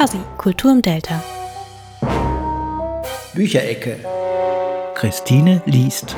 Fuzzy, Kultur im Delta. Bücherecke. Christine liest.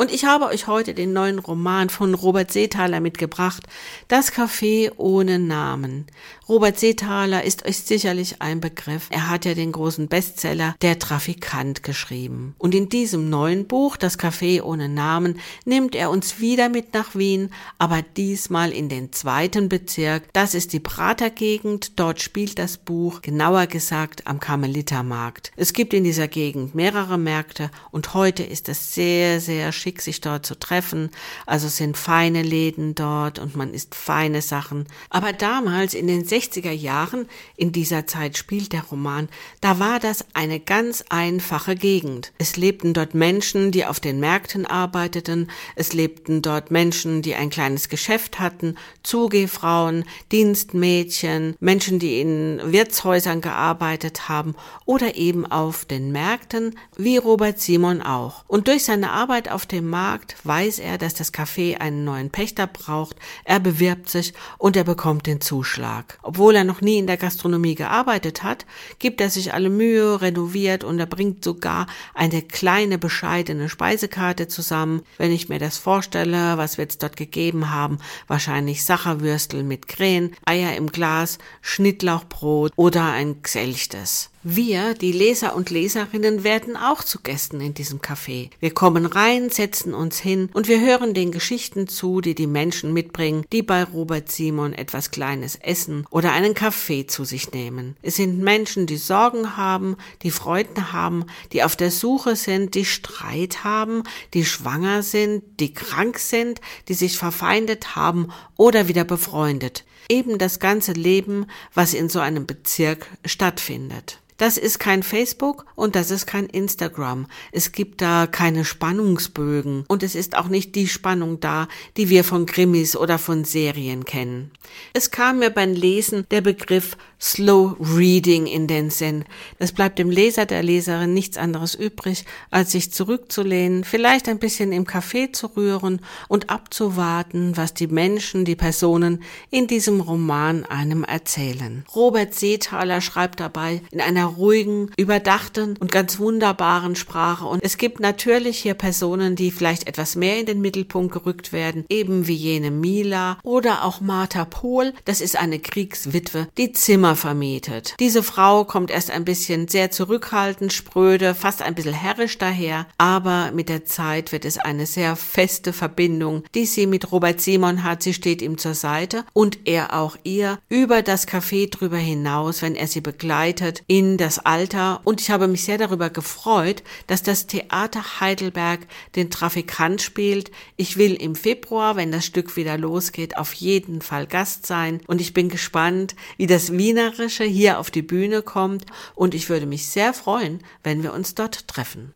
Und ich habe euch heute den neuen Roman von Robert Seethaler mitgebracht, Das Café ohne Namen. Robert Seethaler ist euch sicherlich ein Begriff. Er hat ja den großen Bestseller Der Trafikant geschrieben. Und in diesem neuen Buch, Das Café ohne Namen, nimmt er uns wieder mit nach Wien, aber diesmal in den zweiten Bezirk. Das ist die Pratergegend. Dort spielt das Buch, genauer gesagt, am Karmelitermarkt. Es gibt in dieser Gegend mehrere Märkte und heute ist es sehr, sehr schick schick, sich dort zu treffen. Also sind feine Läden dort und man isst feine Sachen. Aber damals in den 60er Jahren, in dieser Zeit spielt der Roman, da war das eine ganz einfache Gegend. Es lebten dort Menschen, die auf den Märkten arbeiteten. Es lebten dort Menschen, die ein kleines Geschäft hatten, Zugehfrauen, Dienstmädchen, Menschen, die in Wirtshäusern gearbeitet haben oder eben auf den Märkten, wie Robert Simon auch. Und durch seine Arbeit auf den dem Markt weiß er, dass das Café einen neuen Pächter braucht, er bewirbt sich und er bekommt den Zuschlag. Obwohl er noch nie in der Gastronomie gearbeitet hat, gibt er sich alle Mühe, renoviert und er bringt sogar eine kleine bescheidene Speisekarte zusammen. Wenn ich mir das vorstelle, was wird es dort gegeben haben, wahrscheinlich Sacherwürstel mit Krähen, Eier im Glas, Schnittlauchbrot oder ein Gselchtes. Wir, die Leser und Leserinnen, werden auch zu Gästen in diesem Café. Wir kommen rein, setzen uns hin und wir hören den Geschichten zu, die die Menschen mitbringen, die bei Robert Simon etwas Kleines essen oder einen Kaffee zu sich nehmen. Es sind Menschen, die Sorgen haben, die Freuden haben, die auf der Suche sind, die Streit haben, die schwanger sind, die krank sind, die sich verfeindet haben oder wieder befreundet. Eben das ganze Leben, was in so einem Bezirk stattfindet. Das ist kein Facebook und das ist kein Instagram. Es gibt da keine Spannungsbögen und es ist auch nicht die Spannung da, die wir von Krimis oder von Serien kennen. Es kam mir beim Lesen der Begriff Slow Reading in den Sinn. Es bleibt dem Leser, der Leserin nichts anderes übrig, als sich zurückzulehnen, vielleicht ein bisschen im Café zu rühren und abzuwarten, was die Menschen, die Personen in diesem Roman einem erzählen. Robert Seethaler schreibt dabei in einer ruhigen, überdachten und ganz wunderbaren Sprache. Und es gibt natürlich hier Personen, die vielleicht etwas mehr in den Mittelpunkt gerückt werden, eben wie jene Mila oder auch Martha Pohl. Das ist eine Kriegswitwe, die Zimmer vermietet. Diese Frau kommt erst ein bisschen sehr zurückhaltend, spröde, fast ein bisschen herrisch daher, aber mit der Zeit wird es eine sehr feste Verbindung, die sie mit Robert Simon hat. Sie steht ihm zur Seite und er auch ihr über das Café drüber hinaus, wenn er sie begleitet in das Alter und ich habe mich sehr darüber gefreut, dass das Theater Heidelberg den Trafikant spielt. Ich will im Februar, wenn das Stück wieder losgeht, auf jeden Fall Gast sein und ich bin gespannt, wie das Wienerische hier auf die Bühne kommt und ich würde mich sehr freuen, wenn wir uns dort treffen.